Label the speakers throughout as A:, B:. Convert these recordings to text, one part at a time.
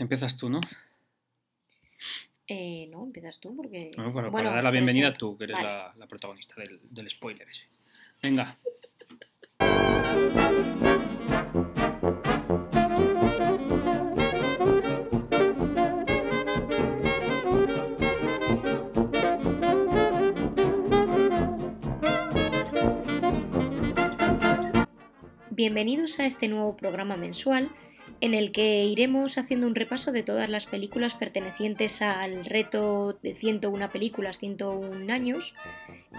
A: Empiezas tú, ¿no?
B: Eh, no, empiezas tú porque...
A: No, para,
B: Bueno,
A: para dar la bienvenida
B: sí.
A: tú, que eres
B: Vale.
A: la, la protagonista del, del spoiler ese. Venga.
B: Bienvenidos a este nuevo programa mensual en el que iremos haciendo un repaso de todas las películas pertenecientes al reto de 101 películas, 101 años,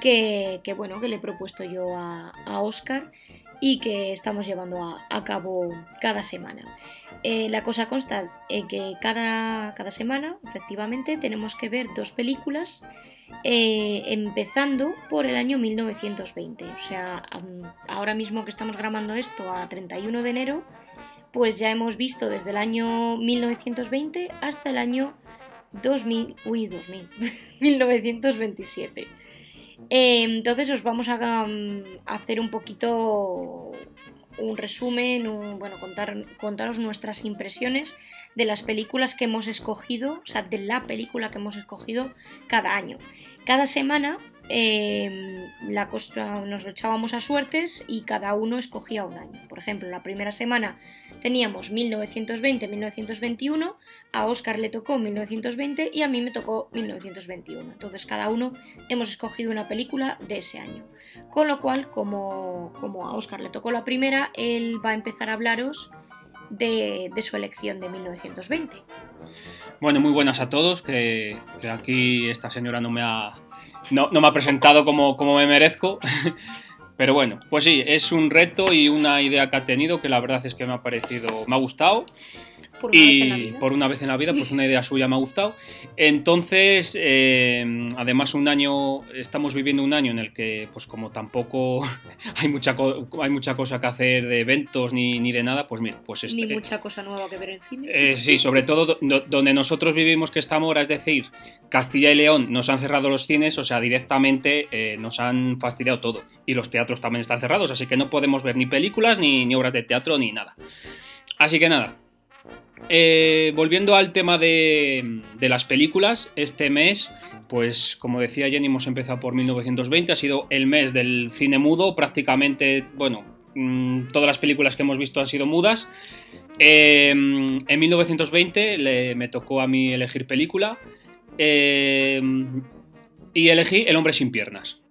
B: que, bueno, que le he propuesto yo a, Oscar y que estamos llevando a, cabo cada semana. Eh, la cosa consta en que cada, cada semana, efectivamente, tenemos que ver dos películas eh, empezando por el año 1920. O sea, ahora mismo que estamos grabando esto a 31 de enero, pues ya hemos visto desde el año 1920 hasta el año 2000, uy, 2000, 1927. Eh, entonces os vamos a, um, hacer un poquito un resumen, bueno, contar, contaros nuestras impresiones de las películas que hemos escogido, o sea, de la película que hemos escogido cada año. Cada semana eh, la nos lo echábamos a suertes y cada uno escogía un año. Por ejemplo, la primera semana teníamos 1920-1921, a Oscar le tocó 1920 y a mí me tocó 1921. Entonces cada uno hemos escogido una película de ese año. Con lo cual, como, como a Oscar le tocó la primera, él va a empezar a hablaros de, de su elección de 1920.
A: Bueno, muy buenas a todos, que, aquí esta señora no me ha, no, no me ha presentado como, como me merezco. Pero bueno, pues sí, es un reto y una idea que ha tenido que la verdad es que me ha parecido, me ha gustado.
B: Por
A: y por una vez en la vida, pues una idea suya me ha gustado. Entonces, eh, además un año, estamos viviendo un año en el que, pues como tampoco hay mucha, hay mucha cosa que hacer de eventos ni, ni de nada, pues mira, pues
B: Ni
A: este-
B: mucha cosa nueva que ver en cine.
A: eh, sí, sobre todo do- do- donde nosotros vivimos que estamos ahora, es decir, Castilla y León nos han cerrado los cines, o sea, directamente eh, nos han fastidiado todo. Y los teatros también están cerrados, así que no podemos ver ni películas, ni, ni obras de teatro, ni nada. Así que nada. Eh, volviendo al tema de, las películas, este mes, pues como decía Jenny, hemos empezado por 1920, ha sido el mes del cine mudo, prácticamente, bueno, mm, todas las películas que hemos visto han sido mudas. Eh, en 1920 le- me tocó a mí elegir película eh, y elegí El hombre sin piernas.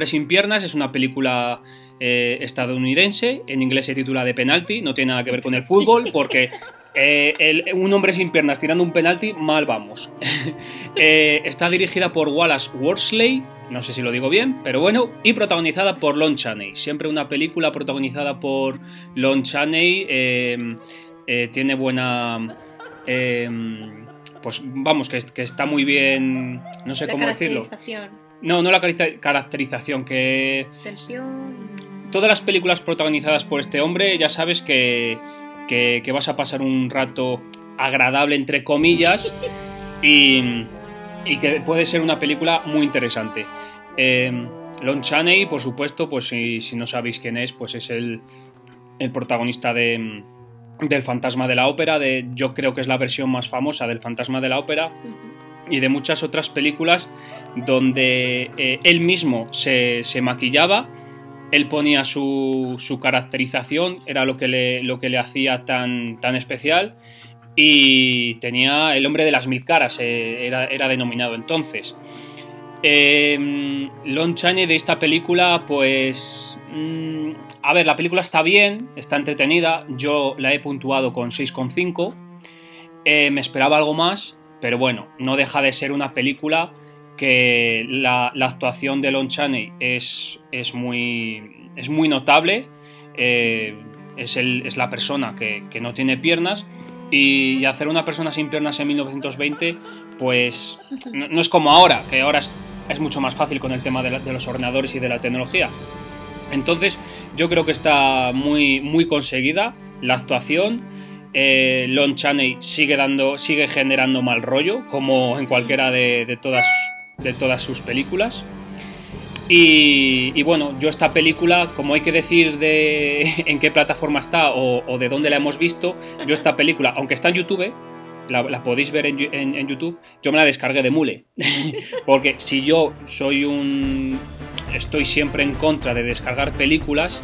A: Hombre sin piernas es una película eh, estadounidense, en inglés se titula The Penalty, no tiene nada que ver con el fútbol, porque eh, un hombre sin piernas tirando un penalti, mal vamos. Eh, está dirigida por Wallace Worsley, no sé si lo digo bien, pero bueno, y protagonizada por Lon Chaney. Siempre una película protagonizada por Lon Chaney eh, eh, tiene buena... eh, pues vamos, que, es- que está muy bien, no sé cómo decirlo. No, no la caracter- caracterización, que
B: tensión.
A: todas las películas protagonizadas por este hombre ya sabes que, que- que vas a pasar un rato agradable, entre comillas, y, y que puede ser una película muy interesante. Eh, Lon Chaney, por supuesto, pues si, si no sabéis quién es, pues es el, el protagonista de, del Fantasma de la Ópera, de, yo creo que es la versión más famosa del Fantasma de la Ópera, y de muchas otras películas donde eh, él mismo se, se maquillaba, él ponía su, su caracterización, era lo que le, lo que le hacía tan, tan especial, y tenía el hombre de las mil caras, eh, era, era denominado entonces. Eh, Lon Chaney de esta película, pues... mm, a ver, la película está bien, está entretenida, yo la he puntuado con 6,5, eh, me esperaba algo más, pero bueno, no deja de ser una película que la, la actuación de Lon Chaney es, es, muy, es muy notable, eh, es, el- es la persona que, que no tiene piernas y hacer una persona sin piernas en 1920 pues no, es como ahora, que ahora es, mucho más fácil con el tema de los ordenadores y de la tecnología. Entonces yo creo que está muy, muy conseguida la actuación eh, Lon Chaney sigue, dando, sigue generando mal rollo, como en cualquiera de, todas, de todas sus películas. Y, bueno, yo esta película, como hay que decir de en qué plataforma está o, de dónde la hemos visto, yo esta película, aunque está en YouTube, la, podéis ver en, YouTube, yo me la descargué de mule. Porque si yo soy un... estoy siempre en contra de descargar películas,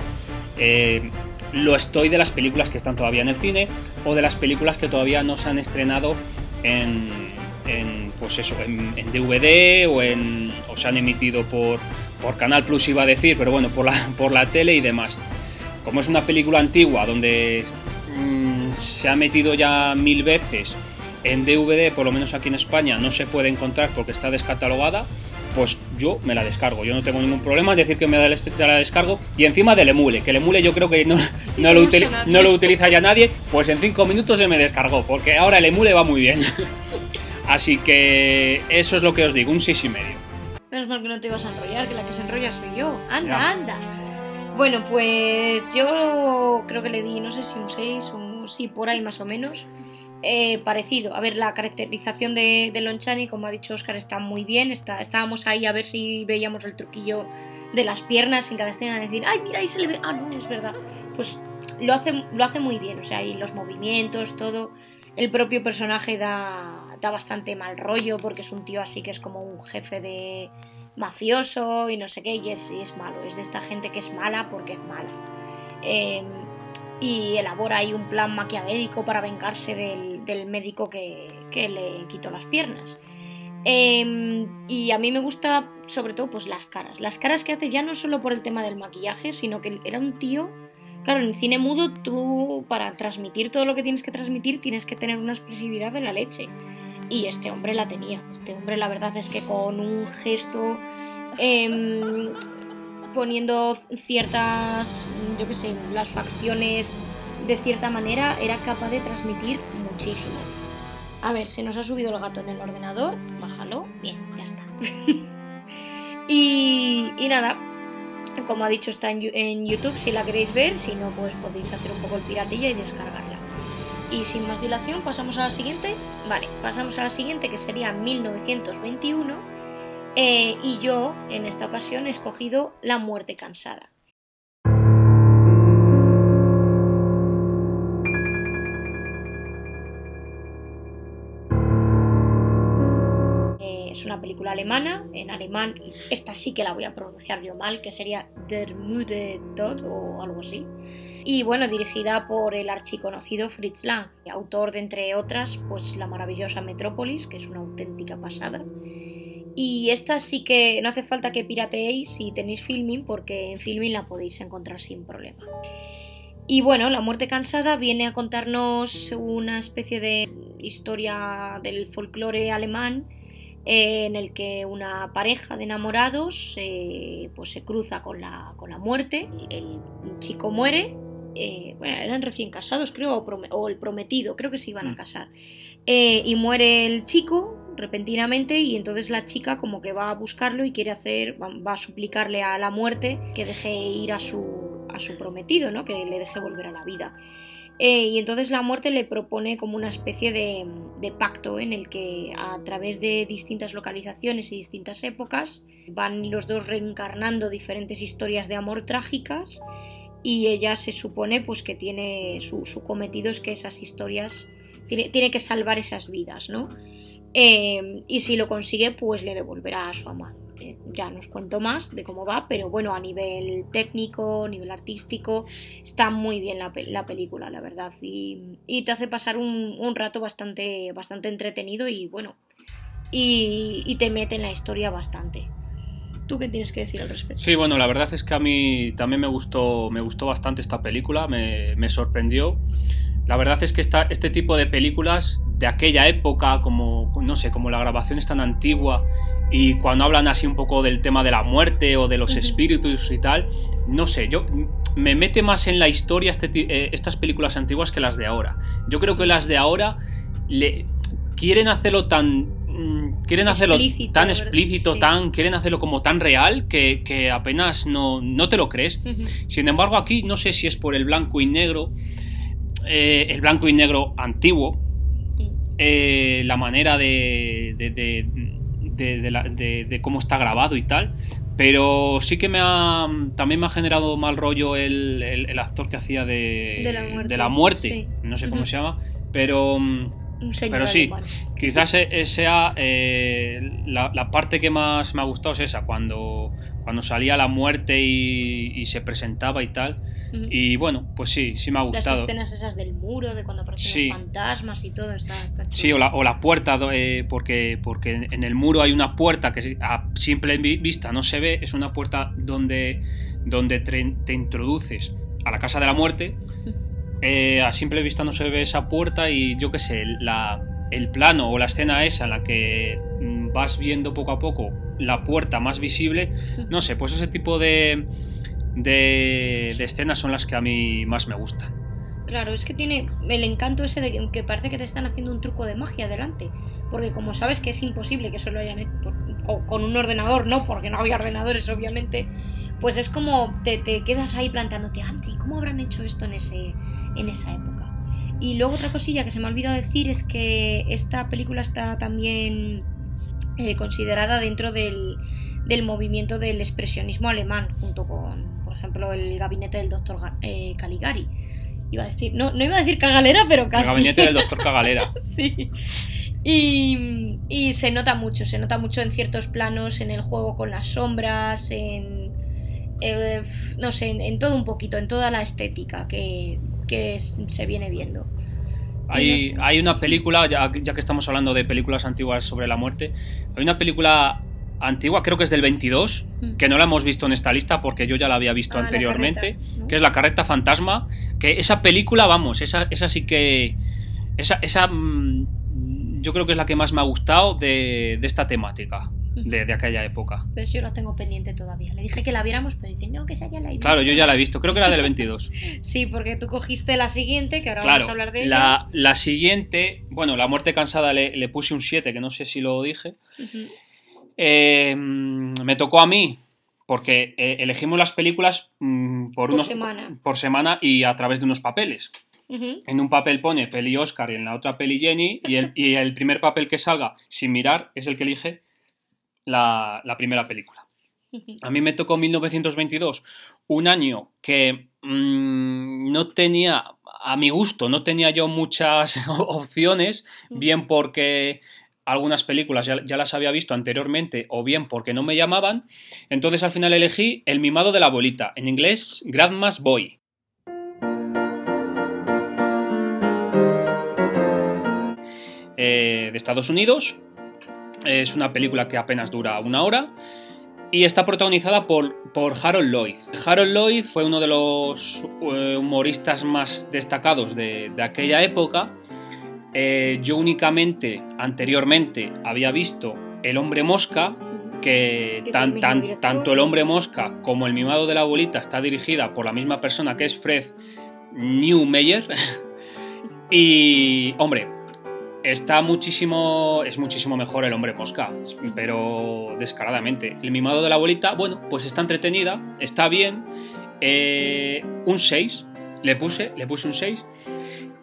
A: eh, lo estoy de las películas que están todavía en el cine o de las películas que todavía no se han estrenado en, en pues eso, en, DVD o, en, o se han emitido por, por Canal Plus iba a decir, pero bueno, por la, por la tele y demás. Como es una película antigua donde mm, se ha metido ya mil veces en DVD, por lo menos aquí en España, no se puede encontrar porque está descatalogada, pues yo me la descargo. Yo no tengo ningún problema en decir que me la descargo. Y encima del emule, que el emule yo creo que no, no, lo, no lo utiliza ya nadie, pues en cinco minutos se me descargó, porque ahora el emule va muy bien. Así que eso es lo que os digo, un 6 y medio.
B: Menos mal que no te ibas a enrollar, que la que se enrolla soy yo. Anda, anda. Bueno, pues yo creo que le di, no sé si un 6 o sí, por ahí más o menos. Eh, parecido. A ver, la caracterización de, de Lonchani, como ha dicho Oscar, está muy bien. Está, estábamos ahí a ver si veíamos el truquillo de las piernas sin cada escena decir, ay, mira, ahí se le ve. Ah, no, es verdad. Pues lo hace, lo hace muy bien. O sea, y los movimientos, todo. El propio personaje da, da bastante mal rollo porque es un tío así que es como un jefe de mafioso y no sé qué, y es, es malo, es de esta gente que es mala porque es mala. Em, y elabora ahí un plan maquiavélico para vengarse del, médico que, le quitó las piernas. Em, y a mí me gusta sobre todo pues las caras. Las caras que hace ya no solo por el tema del maquillaje, sino que era un tío Claro, en el cine mudo tú para transmitir todo lo que tienes que transmitir tienes que tener una expresividad de la leche. Y este hombre la tenía. Este hombre la verdad es que con un gesto... Em, poniendo ciertas, yo qué sé, las facciones de cierta manera, era capaz de transmitir muchísimo. A ver, se nos ha subido el gato en el ordenador, bájalo, bien, ya está. y, y, nada, como ha dicho, está en, YouTube si la queréis ver, si no, pues podéis hacer un poco el piratilla y descargarla. Y sin más dilación, pasamos a la siguiente. Vale, pasamos a la siguiente que sería 1921. Eh, y yo, en esta ocasión, he escogido La muerte cansada. es una película alemana, en alemán, esta sí que la voy a pronunciar yo mal, que sería Der Müde Tod o algo así. Y bueno, dirigida por el archiconocido Fritz Lang, autor de entre otras, pues la maravillosa Metrópolis, que es una auténtica pasada. Y esta sí que no hace falta que pirateéis si tenéis filming, porque en filming la podéis encontrar sin problema. Y bueno, La muerte cansada viene a contarnos una especie de historia del folclore alemán en el que una pareja de enamorados eh, pues se cruza con la, con la muerte, el chico muere, eh, bueno, eran recién casados creo, o, el prometido, creo que se iban a mm. casar, eh, y muere el chico repentinamente y entonces la chica como que va a buscarlo y quiere hacer, va, a suplicarle a la muerte que deje ir a su, a su prometido, ¿no? que le deje volver a la vida. Eh, y entonces la muerte le propone como una especie de, pacto en el que a través de distintas localizaciones y distintas épocas van los dos reencarnando diferentes historias de amor trágicas y ella se supone pues que tiene su, cometido es que esas historias tiene, tiene, que salvar esas vidas, ¿no? Eh, y si lo consigue pues le devolverá a su amado ya no os cuento más de cómo va, pero bueno, a nivel técnico, nivel artístico, está muy bien la, película, la verdad, y, te hace pasar un, rato bastante, bastante entretenido y bueno, y, te mete en la historia bastante. ¿Tú qué tienes que decir al respecto?
A: Sí, bueno, la verdad es que a mí también me gustó, me gustó bastante esta película, me, me sorprendió. La verdad es que esta, este tipo de películas de aquella época, como no sé, como la grabación es tan antigua y cuando hablan así un poco del tema de la muerte o de los espíritus y tal, no sé, yo me mete más en la historia este, eh, estas películas antiguas que las de ahora. Yo creo que las de ahora le quieren hacerlo tan mm, quieren hacerlo tan explícito, tan quieren hacerlo como tan real que, apenas no, no, te lo crees. Sin embargo, aquí no sé si es por el blanco y negro eh, el blanco y negro antiguo, eh, la manera de, de, la- de- cómo está grabado y tal. Pero sí que me ha, también me ha generado mal rollo el, el- el actor que hacía de,
B: De la muerte,
A: la muerte.
B: sí.
A: No sé cómo se llama, pero mm, Pero sí. quizás e- sea eh, la, la parte que más me ha gustado es esa, cuando, cuando salía la muerte y, y se presentaba y tal. Y bueno, pues sí, sí me ha
B: Las
A: gustado.
B: escenas esas del muro, de cuando aparecen
A: Sí.
B: los fantasmas y todo, está, está chulo.
A: Sí, o la, o la puerta, eh, porque, porque en el muro hay una puerta que a simple vi- vista no se ve, es una puerta donde, donde te, te introduces a la casa de la muerte. Eh, a simple vista no se ve esa puerta y yo qué sé, la, el plano o la escena esa en la que mm, vas viendo poco a poco la puerta más visible, no sé, pues ese tipo de, de, de escenas son las que a mí más me gustan.
B: Claro, es que tiene el encanto ese de que- parece que te están haciendo un truco de magia delante. Porque como sabes que es imposible que eso lo hayan hecho con, un ordenador, ¿no? Porque no había ordenadores, obviamente. Pues es como te, quedas ahí plantándote, anda, ¿y cómo habrán hecho esto en, ese, en esa época? Y luego otra cosilla que se me ha olvidado decir es que esta película está también eh, considerada dentro del, del movimiento del expresionismo alemán, junto con, ejemplo, el gabinete del doctor Caligari. Iba a decir, no, no iba a decir cagalera, pero
A: El
B: casi.
A: gabinete del doctor Cagalera.
B: Sí. Y, y se nota mucho, se nota mucho en ciertos planos, en el juego con las sombras, en. eh, no sé, en, en todo un poquito, en toda la estética que, que se viene viendo.
A: Hay,
B: no sé.
A: hay una película, ya, ya que estamos hablando de películas antiguas sobre la muerte, hay una película antigua, creo que es del 22,
B: Mm.
A: que no la hemos visto en esta lista porque yo ya la había visto
B: Ah,
A: anteriormente,
B: carreta, ¿no?
A: que es La Carreta Fantasma, que esa película, vamos, esa, esa sí que... Esa, esa mm, yo creo que es la que más me ha gustado de, de esta temática, de, de aquella época.
B: Pues yo la tengo pendiente todavía. Le dije que la viéramos, pero dice, no, que esa ya la he visto.
A: Claro, yo ya la he visto, creo que era del 22.
B: Sí, porque tú cogiste la siguiente, que ahora
A: Claro,
B: vamos a hablar de ella.
A: la, la siguiente, bueno, La Muerte Cansada le, le puse un 7, que no sé si lo dije.
B: Ujú.
A: Eh, mm, me tocó a mí, porque eh, elegimos las películas mm, por,
B: Por
A: unos,
B: semana.
A: por semana y a través de unos papeles. En un papel pone peli Oscar y en la otra peli Jenny, y el, y el primer papel que salga sin mirar es el que elige la, la primera película. A mí me tocó 1922, un año que mm, no tenía, a mi gusto, no tenía yo muchas opciones, bien porque algunas películas ya, ya las había visto anteriormente o bien porque no me llamaban. Entonces al final elegí El mimado de la abuelita, en inglés Grandma's Boy. Eh, de Estados Unidos. Es una película que apenas dura una hora y está protagonizada por, por Harold Lloyd. Harold Lloyd fue uno de los eh, humoristas más destacados de, de aquella época. Eh, yo únicamente, anteriormente, había visto El hombre mosca, que, tan- tan- tanto El hombre mosca como El mimado de la abuelita está dirigida por la misma persona que es Fred Newmeyer. y, hombre, está muchísimo, es muchísimo mejor El hombre mosca, pero descaradamente. El mimado de la abuelita, bueno, pues está entretenida, está bien. eh, un 6, le puse, le puse un 6.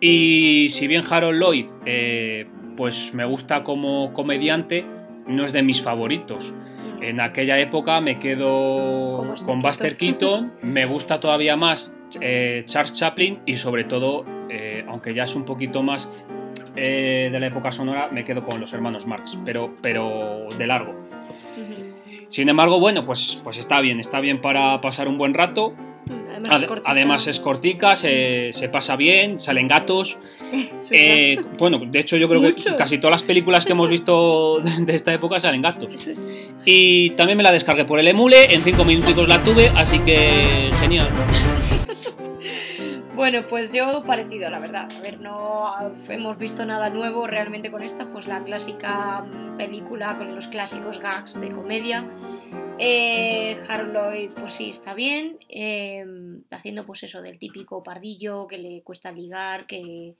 A: Y si bien Harold Lloyd, eh, pues me gusta como comediante, no es de mis favoritos. En aquella época me quedo
B: Con Buster
A: Keaton, me gusta todavía más eh, Charles Chaplin y sobre todo, eh, aunque ya es un poquito más de la época sonora, me quedo con los hermanos Marx, pero, pero de largo. Sin embargo, bueno, pues, pues está bien, está bien para pasar un buen rato.
B: Además,
A: Ade-
B: es cortita.
A: además es cortica, se, se pasa bien, salen gatos. Eh, bueno, de hecho yo creo que casi todas las películas que hemos visto de esta época salen gatos. Y también me la descargué por el emule, en 5 minuticos la tuve, así que genial.
B: Bueno, pues yo parecido, la verdad. A ver, no hemos visto nada nuevo realmente con esta, pues la clásica película con los clásicos gags de comedia. Eh, Harold Lloyd, pues sí, está bien, eh, haciendo pues eso del típico pardillo que le cuesta ligar, que,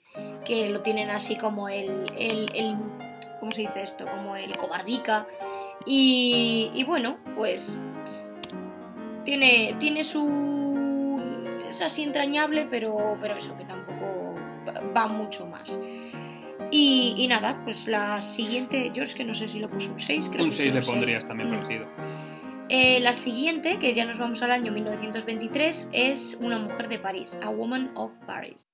B: que lo tienen así como el, el, el- ¿cómo se dice esto? Como el cobardica. Y, y bueno, pues tiene, tiene su... es así entrañable, pero, pero eso, que tampoco va mucho más. Y, y nada, pues la siguiente, yo es que no sé si lo puso un 6, creo
A: Un
B: que
A: 6
B: sí,
A: le pondrías también
B: Mm.
A: parecido.
B: Eh, la siguiente, que ya nos vamos al año 1923, es Una mujer de París, A Woman of Paris.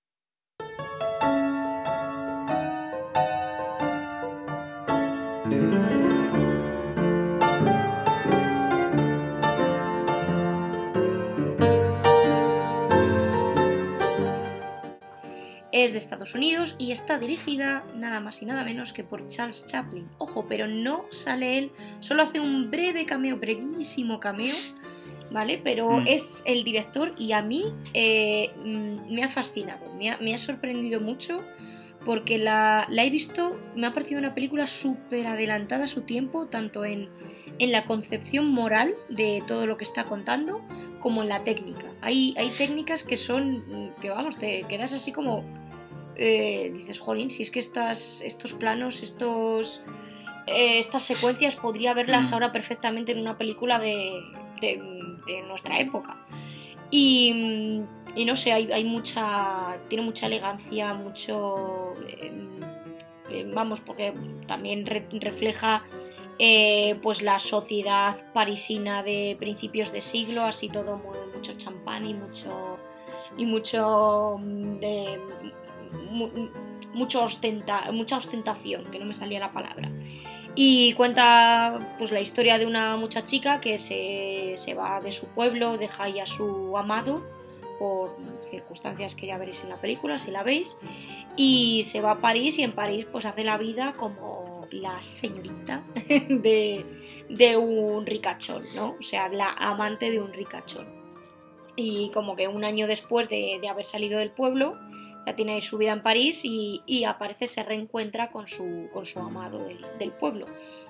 B: Es de Estados Unidos y está dirigida nada más y nada menos que por Charles Chaplin. Ojo, pero no sale él, solo hace un breve cameo, brevísimo cameo, ¿vale? Pero
A: Mm.
B: es el director y a mí eh, mm, me ha fascinado, me ha, me ha sorprendido mucho porque la, la he visto, me ha parecido una película súper adelantada a su tiempo, tanto en, en la concepción moral de todo lo que está contando, como en la técnica. Hay, hay técnicas que son, que vamos, te quedas así como, eh, dices, jolín, si es que estas, estos planos, estos, eh, estas secuencias podría verlas
A: Mm.
B: ahora perfectamente en una película de, de- de nuestra época. Y, y no sé, hay, hay mucha, tiene mucha elegancia, mucho, eh, vamos, porque también re- refleja pues la sociedad parisina de principios de siglo, así todo muy, mucho champán y mucho y mucho mm, de- mu- mucho ostenta, mucha ostentación, que no me salía la palabra. Y cuenta pues la historia de una muchachica que se, se va de su pueblo, deja ahí a su amado por circunstancias que ya veréis en la película, si la veis, y se va a París y en París pues hace la vida como la señorita de, de un ricachón, ¿no? O sea, la amante de un ricachón. Y como que un año después de, de haber salido del pueblo, ya tiene ahí su vida en París y, y aparece, se reencuentra con su, con su amado del, del pueblo.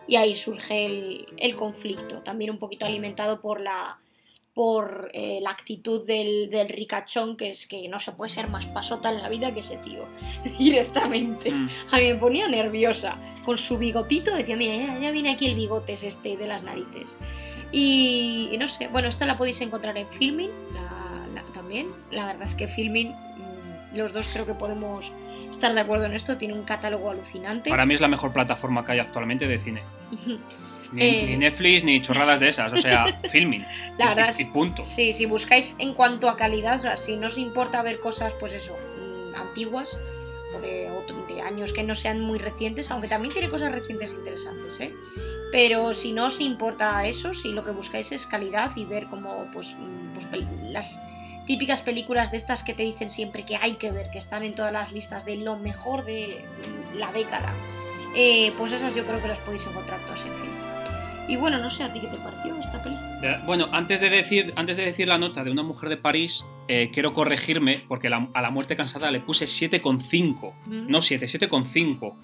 B: Y ahí surge el, el conflicto, también un poquito alimentado por la, por eh, la actitud del, del ricachón, que es que no se puede ser más pasota en la vida que ese tío, directamente.
A: Mm.
B: A mí me ponía nerviosa. Con su bigotito decía, mira, ya, ya viene aquí el bigote es este de las narices. Y, y no sé, bueno, esta la podéis encontrar en Filmin la- la- también. La verdad es que Filmin, los dos creo que podemos estar de acuerdo en esto, tiene un catálogo alucinante.
A: Para mí es la mejor plataforma que hay actualmente de cine. Ni,
B: Eh.
A: ni Netflix ni chorradas de esas, o sea, filming.
B: La
A: Y-
B: verdad
A: y, punto.
B: Sí, si buscáis en cuanto a calidad, o sea, si no os importa ver cosas, pues eso, mm, antiguas o de, otro- de años que no sean muy recientes, aunque también tiene cosas recientes interesantes, ¿eh? Pero si no os importa eso, si lo que buscáis es calidad y ver como, pues, mm, pues las típicas películas de estas que te dicen siempre que hay que ver, que están en todas las listas de lo mejor de la década, eh, pues esas yo creo que las podéis encontrar todas en film. Y bueno, no sé a ti qué te pareció esta película.
A: Eh, Bueno, antes de decir, antes de decir la nota de una mujer de París, eh, quiero corregirme porque la- a la muerte cansada le puse 7,5.
B: Mm.
A: No 7, 7,5.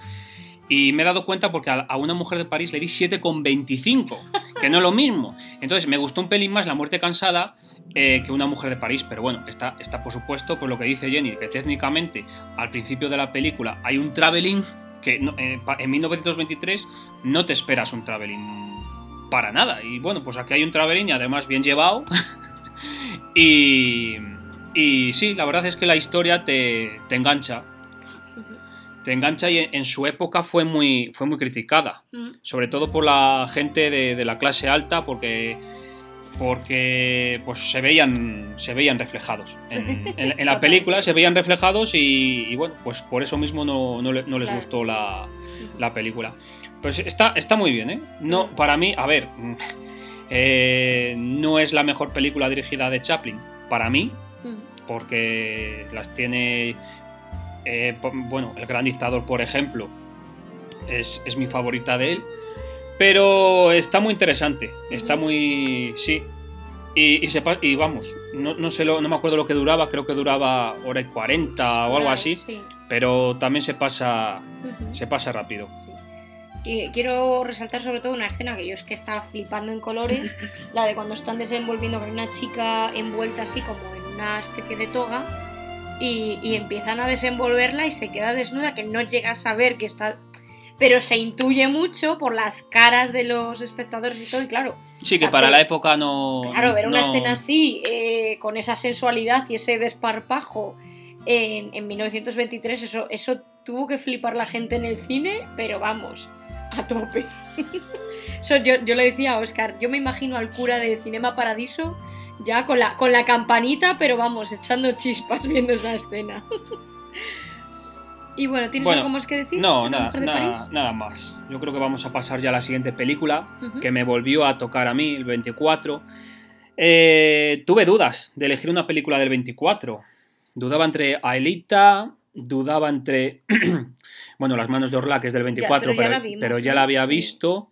A: Y me he dado cuenta porque a, a una mujer de París le di 7,25, que no es lo mismo. Entonces me gustó un pelín más la muerte cansada eh, que una mujer de París, pero bueno, está, está por supuesto por lo que dice Jenny, que técnicamente al principio de la película hay un traveling que no- eh, en 1923 no te esperas un traveling para nada. Y bueno, pues aquí hay un traveling y además bien llevado. y, y sí, la verdad es que la historia te, te engancha. Te engancha y en, en su época fue muy, fue muy criticada.
B: Mm.
A: Sobre todo por la gente de, de la clase alta porque porque pues se veían se veían reflejados en, en- en la película se veían reflejados y, y bueno pues por eso mismo no, no le- no les
B: Claro.
A: gustó la, la película. Pues está, está muy bien, ¿eh? No, para mí, a ver, mm, eh, no es la mejor película dirigida de Chaplin, para mí, porque las tiene, eh, bueno, El Gran Dictador, por ejemplo, es, es mi favorita de él, pero está muy interesante, está muy, sí. Y, y, se pa- y vamos, no, no, sé lo- no me acuerdo lo que duraba, creo que duraba hora y 40 o algo así,
B: Sí.
A: pero también se pasa, se pasa rápido.
B: Sí. Y quiero resaltar sobre todo una escena que yo es que estaba flipando en colores, la de cuando están desenvolviendo con una chica envuelta así como en una especie de toga y, y empiezan a desenvolverla y se queda desnuda, que no llegas a ver que está... Pero se intuye mucho por las caras de los espectadores y todo, y claro,
A: Sí,
B: O sea,
A: que para
B: ver-
A: la época no.
B: Claro, ver una
A: no-
B: escena así, eh, con esa sensualidad y ese desparpajo en, en 1923, eso, eso tuvo que flipar la gente en el cine, pero vamos, a tope. Eso yo, yo le decía a Oscar, yo me imagino al cura de Cinema Paradiso ya con la, con la campanita, pero vamos, echando chispas viendo esa escena. y bueno, ¿tienes
A: Bueno,
B: algo más que decir?
A: No, nada,
B: de
A: nada,
B: París?
A: nada más. Yo creo que vamos a pasar ya a la siguiente película, que me volvió a tocar a mí, el 24. Eh, tuve dudas de elegir una película del 24. Dudaba entre Aelita, dudaba entre. bueno, Las manos de Orla, que es del 24,
B: pero ya
A: pero,
B: la vimos,
A: pero ya
B: ¿no?
A: la había
B: Sí.
A: visto.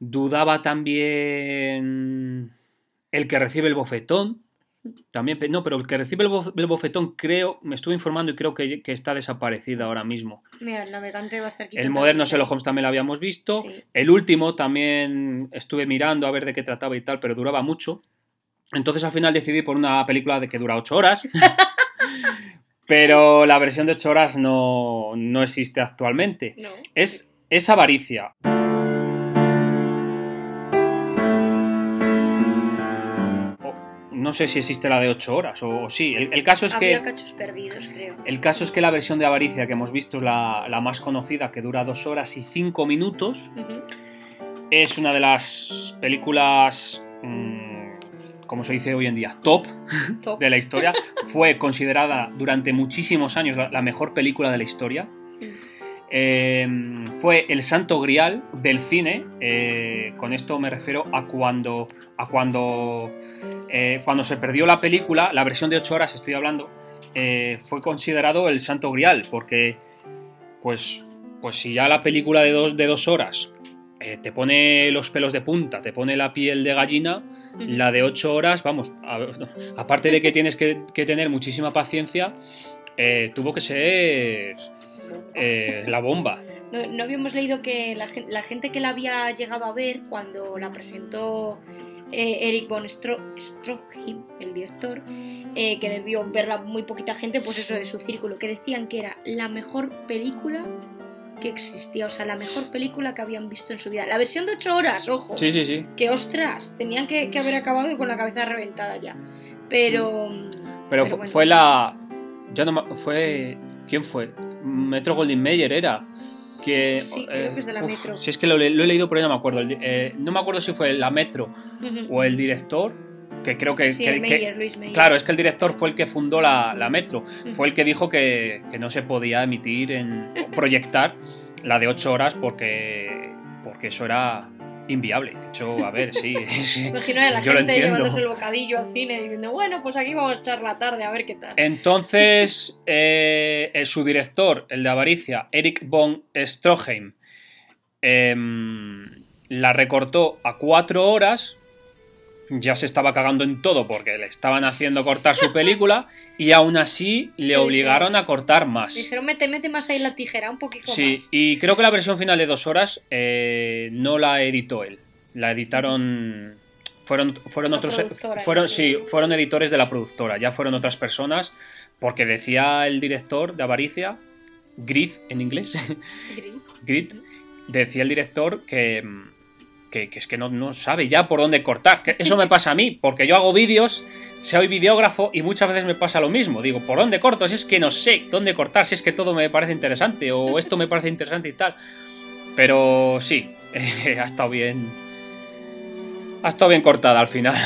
A: Dudaba también. El que recibe el bofetón. También, no, pero el que recibe el, bof- el bofetón, creo, me estuve informando y creo que, que está desaparecida ahora mismo.
B: Mira, el navegante va a estar.
A: El moderno Sherlock Holmes también lo habíamos visto.
B: Sí.
A: El último también estuve mirando a ver de qué trataba y tal, pero duraba mucho. Entonces al final decidí por una película de que dura 8 horas. pero la versión de 8 horas no, no existe actualmente.
B: No.
A: Es, es Avaricia. No sé si existe la de 8 horas o, o sí. El, el caso es
B: Había
A: que.
B: cachos perdidos, creo.
A: El caso es que la versión de Avaricia que hemos visto es la, la más conocida, que dura 2 horas y 5 minutos. Es una de las películas, mm, como se dice hoy en día, top
B: Top.
A: de la historia. Fue considerada durante muchísimos años la, la mejor película de la historia.
B: Mm.
A: Eh, fue el santo grial del cine. eh, con esto me refiero a cuando, a cuando, eh, cuando se perdió la película, la versión de 8 horas estoy hablando, eh, fue considerado el santo grial, porque pues, pues si ya la película de dos, de dos horas eh, te pone los pelos de punta, te pone la piel de gallina, la de 8 horas, vamos, a- aparte de que tienes que, que tener muchísima paciencia, tuvo que ser la bomba.
B: No, no habíamos leído que la gente que la había llegado a ver cuando la presentó eh, Eric von Stro Stroheim, el director, eh, que debió verla muy poquita gente, pues eso de su círculo, que decían que era la mejor película que existía, o sea, la mejor película que habían visto en su vida. La versión de 8 horas, ojo,
A: Sí, sí, sí.
B: que ostras, tenían que, que haber acabado con la cabeza reventada ya. Pero...
A: Pero,
B: Pero
A: fu-
B: bueno.
A: fue la. Ya no fue. ¿Quién fue? Metro Goldwyn Mayer era. Que,
B: Sí, creo que es de la Metro.
A: Si es que lo, he leído, pero ya no me acuerdo. Eh, no me acuerdo si fue la Metro o el director. Que creo que.
B: Sí,
A: que-
B: el
A: que-
B: Luis
A: claro, es que el director fue el que fundó la, la Metro. Fue el que dijo que, que no se podía emitir en. proyectar la de 8 horas porque. Porque eso era inviable. De hecho, a ver, sí. sí.
B: Imagino a la gente llevándose el bocadillo al cine diciendo, bueno, pues aquí vamos a echar la tarde a ver qué tal.
A: Entonces, eh, el- su director, el de Avaricia, Eric von Stroheim, em, la recortó a cuatro horas. Ya se estaba cagando en todo porque le estaban haciendo cortar su película y aún así le obligaron a cortar más.
B: Dijeron, mete, mete más ahí la tijera, un poquito
A: Sí,
B: más.
A: y creo que la versión final de dos horas eh, no la editó él. La editaron. Fueron, fueron
B: La
A: otros. Fueron,
B: sí.
A: sí, fueron editores de la productora. Ya fueron otras personas. Porque decía el director de Avaricia, Grit en inglés. Grit, decía el director que, que, que es que no, no sabe ya por dónde cortar. Que eso me pasa a mí, porque yo hago vídeos, soy videógrafo y muchas veces me pasa lo mismo. Digo, ¿por dónde corto? Si es que no sé dónde cortar, si es que todo me parece interesante o esto me parece interesante y tal. Pero sí, ha estado bien. Ha estado bien cortada al final.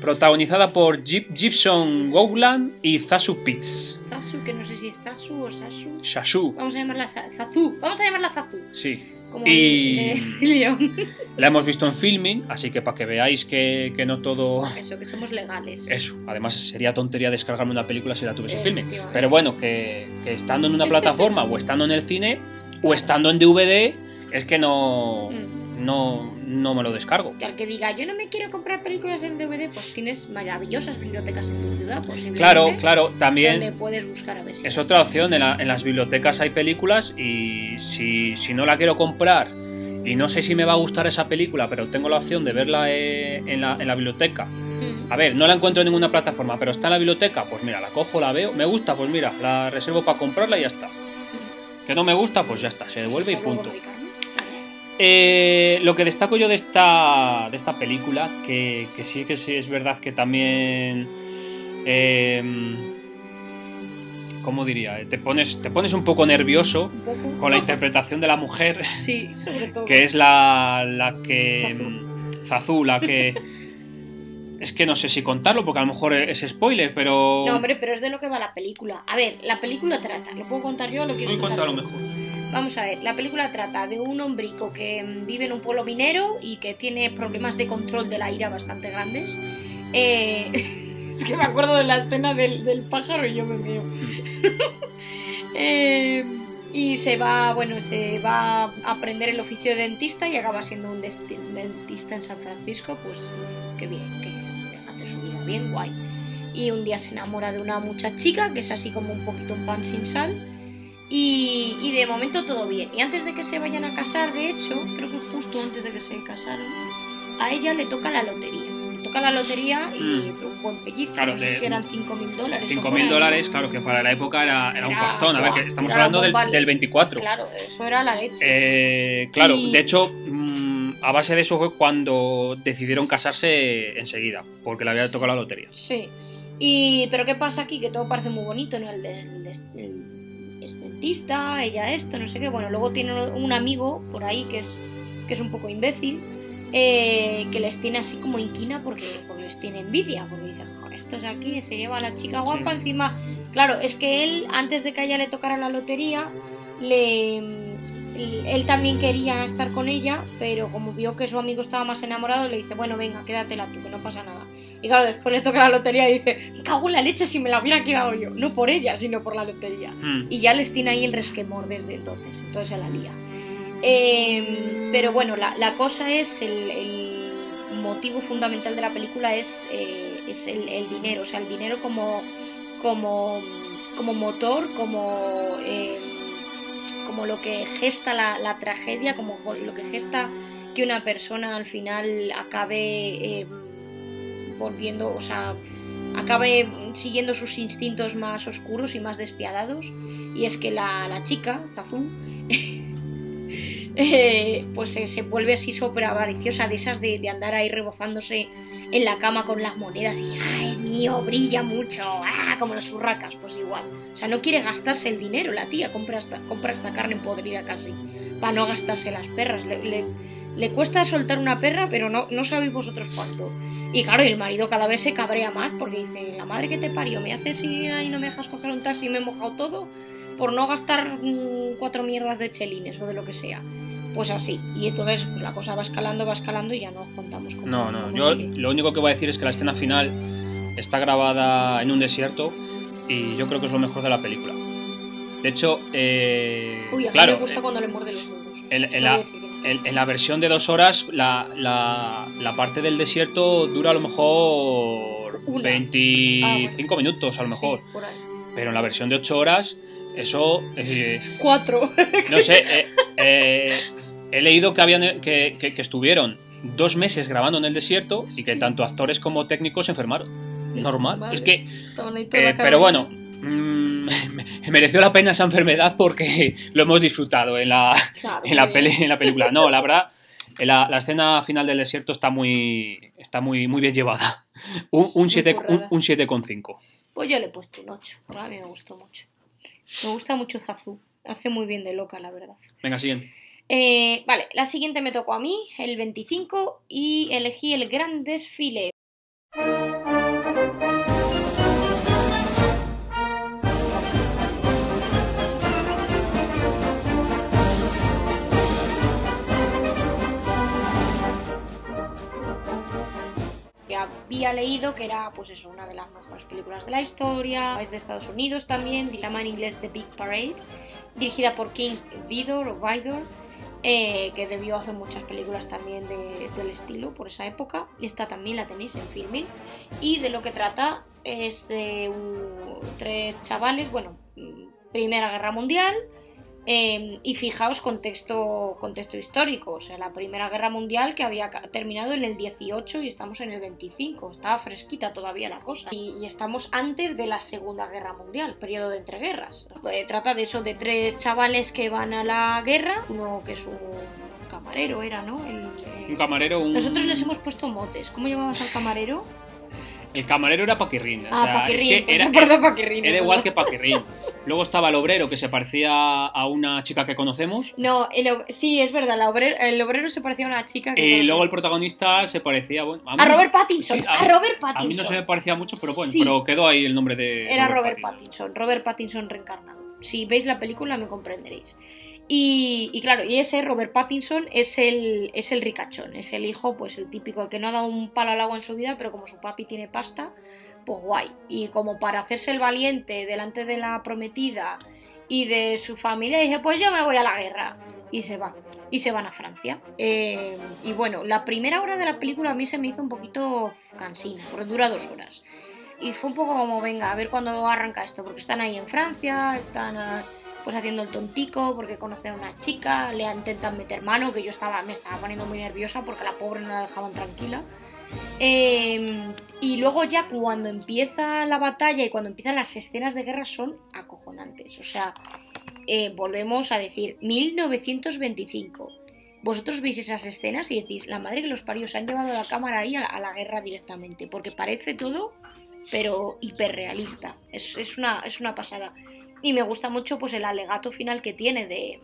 A: Protagonizada por Gib- Gibson Gowland y Zazu Pitts.
B: Zasu, que no sé si es Zasu o Sasu. Vamos a llamarla Zazu. Vamos a llamarla Zazu.
A: sí.
B: Como
A: Y-
B: el.
A: La hemos visto en filming, así que para que veáis que, que no todo.
B: Eso, que somos legales.
A: Eso, además sería tontería descargarme una película si la tuviese en filming. Pero bueno, que, que estando en una plataforma o estando en el cine o estando en DVD, es que no,
B: Mm.
A: no, no me lo descargo.
B: Que al que diga, yo no me quiero comprar películas en DVD, pues tienes maravillosas bibliotecas en tu ciudad, posiblemente.
A: Claro, claro,
B: Donde
A: también
B: puedes buscar a ver si
A: es otra opción. En, la- en las bibliotecas hay películas y si, si no la quiero comprar y no sé si me va a gustar esa película, pero tengo la opción de verla eh, en, la, en la biblioteca.
B: Mm.
A: A ver, no la encuentro en ninguna plataforma, pero está en la biblioteca, pues mira, la cojo, la veo, me gusta, pues mira, la reservo para comprarla y ya está. Que no me gusta, pues ya está, se devuelve y punto. Eh, lo que destaco yo de esta, de esta película, que, que sí que sí es verdad que también eh, ¿cómo diría? Te pones, te pones un poco nervioso
B: Un poco.
A: con la interpretación de la mujer,
B: Sí, sobre todo.
A: que es la, la que...
B: Zazú.
A: Zazú, la que... Es que no sé si contarlo porque a lo mejor es spoiler, pero...
B: No, hombre, pero es de lo que va la película. A ver, la película trata. ¿Lo puedo contar yo o lo quieres
A: Voy a
B: contar
A: contarlo
B: tú?
A: mejor.
B: Vamos a ver, la película trata de un hombrico que mm, vive en un pueblo minero y que tiene problemas de control de la ira bastante grandes. Eh, es que me acuerdo de la escena del, pájaro y yo me meo. Eh, y se va, bueno, se va a aprender el oficio de dentista y acaba siendo un dentista en San Francisco, pues qué bien, que hace su vida bien, guay. Y un día se enamora de una muchachica que es así como un poquito un pan sin sal. Y, y de momento todo bien. Y antes de que se vayan a casar, de hecho, creo que justo antes de que se casaron, a ella le toca la lotería. Le toca la lotería y
A: Mm.
B: un buen pellizco.
A: Claro,
B: no sé si eran 5 mil dólares. o
A: 5
B: por
A: mil
B: ahí, ¿no?
A: dólares, claro que para la época era, era un pastón. A ver, que estamos hablando del, del 24.
B: Claro, eso era la leche.
A: Eh, claro,
B: Y-
A: de hecho, mm, a base de eso fue cuando decidieron casarse enseguida, porque le había tocado la lotería.
B: Sí. Y, pero ¿qué pasa aquí? Que todo parece muy bonito, ¿no? El, el, el- es dentista, ella esto, no sé qué. Bueno, luego tiene un amigo por ahí que es, que es un poco imbécil, eh, que les tiene así como inquina porque, porque les tiene envidia, porque dice, joder, estos aquí se lleva a la chica guapa
A: Sí.
B: encima. Claro, es que él, antes de que a ella le tocara la lotería, le... él- también quería estar con ella, pero como vio que su amigo estaba más enamorado, le dice, bueno, venga, quédatela tú, que no pasa nada. Y claro, después le toca la lotería y dice, me cago en la leche si me la hubiera quedado yo. No por ella, sino por la lotería.
A: Mm.
B: Y ya les tiene ahí el resquemor desde entonces, entonces se la lía. Eh, pero bueno, la, la cosa es, el, el motivo fundamental de la película es, eh, es el, el dinero, o sea, el dinero como, como, como motor, como, eh, como lo que gesta la, tragedia, como lo que gesta que una persona al final acabe eh, volviendo, o sea, acabe siguiendo sus instintos más oscuros y más despiadados. Y es que la, la chica, Zazú, eh, pues se, vuelve así súper avariciosa, de esas de, de andar ahí rebozándose en la cama con las monedas y ¡ay, mío, brilla mucho! ¡Ah! Como las urracas, pues igual. O sea, no quiere gastarse el dinero la tía, compra hasta, compra hasta carne podrida casi, para no gastarse las perras. Le, le- cuesta soltar una perra, pero no, no sabéis vosotros cuánto. Y claro, el marido cada vez se cabrea más porque dice, la madre que te parió, me haces ir ahí y no me dejas coger un taxi y me he mojado todo por no gastar mm, cuatro mierdas de chelines o de lo que sea. Pues así. Y entonces pues, la cosa va escalando, va escalando y ya no os contamos cómo
A: No, no, yo
B: sigue.
A: lo único que voy a decir es que la escena final está grabada en un desierto y yo creo que es lo mejor de la película. De hecho, eh,
B: Uy, a mí
A: claro,
B: me gusta
A: eh,
B: cuando le muerde los dedos.
A: en- la- en, en versión de dos horas, la, la- la parte del desierto dura a lo mejor
B: Una.
A: 25 minutos, a lo mejor.
B: Sí, por ahí.
A: Pero en la versión de 8 horas, eso. eh,
B: Cuatro.
A: no sé, eh, eh, he leído que, habían, que, que- que estuvieron dos meses grabando en el desierto y que tanto actores como técnicos se enfermaron. Normal.
B: Vale.
A: Es que. Pero bueno. mm, mereció la pena esa enfermedad porque lo hemos disfrutado en la,
B: Claro,
A: en la, peli- en la película. No, la verdad, la, la escena final del desierto está muy, está muy, muy bien llevada. Un, un
B: Muy
A: 7 un, un 7,5.
B: Pues yo le he puesto un 8, porque a mí me gustó mucho. Me gusta mucho Zazú. Hace muy bien de loca, la verdad.
A: Venga, siguiente.
B: Eh, vale, la siguiente me tocó a mí, el 25, y elegí el gran desfile. Había leído que era pues eso, una de las mejores películas de la historia, es de Estados Unidos también, llama en inglés The Big Parade, dirigida por King Vidor o Vidor, eh, que debió hacer muchas películas también de- del estilo por esa época. Esta también la tenéis en Filmin. Y de lo que trata es de tres chavales, bueno, mm, Primera Guerra Mundial. Eh, y fijaos contexto, contexto histórico, o sea, la Primera Guerra Mundial que había terminado en el 18 y estamos en el 25, estaba fresquita todavía la cosa. Y, y estamos antes de la Segunda Guerra Mundial, periodo de entreguerras. Eh, trata de eso, de tres chavales que van a la guerra, uno que es un camarero era, ¿no? El, eh,
A: Un camarero, un...
B: Nosotros les hemos puesto motes. ¿Cómo llamabas al camarero?
A: El camarero era Paquirrín. o
B: Ah,
A: sea,
B: Paquirrín.
A: es que
B: pues
A: era, era igual que Paquirrín. Luego estaba el obrero, que se parecía a una chica que conocemos.
B: No, el sí, es verdad, la obrero- el obrero se parecía a una chica que
A: Y luego el
B: conocemos.
A: protagonista se parecía. Bueno,
B: A
A: no-
B: Robert Pattinson,
A: sí,
B: a, Robert
A: A mí
B: Pattinson.
A: no se me parecía mucho, pero bueno,
B: Sí.
A: pero quedó ahí el nombre de.
B: Era Robert Pattinson, Robert Pattinson reencarnado. Si veis la película me comprenderéis. Y, y claro, y ese Robert Pattinson es el, es el ricachón, es el hijo, pues el típico, el que no ha dado un palo al agua en su vida, pero como su papi tiene pasta, pues guay. Y como para hacerse el valiente delante de la prometida y de su familia, dice, pues yo me voy a la guerra. Y se va. Y se van a Francia. Eh, y bueno, la primera hora de la película a mí se me hizo un poquito cansina, porque dura dos horas. Y fue un poco como, venga, a ver cuándo arranca esto, porque están ahí en Francia, están ah, pues haciendo el tontico, porque conocen a una chica, le intentan meter mano, que yo estaba, me estaba poniendo muy nerviosa porque la pobre no la dejaban tranquila. Eh, y luego ya cuando empieza la batalla y cuando empiezan las escenas de guerra son acojonantes. O sea, eh, volvemos a decir 1925. Vosotros veis esas escenas y decís, la madre que los parios han llevado la cámara ahí a la, a la guerra directamente, porque parece todo, pero hiperrealista. Es, es, una, es una pasada. Y me gusta mucho pues el alegato final que tiene de...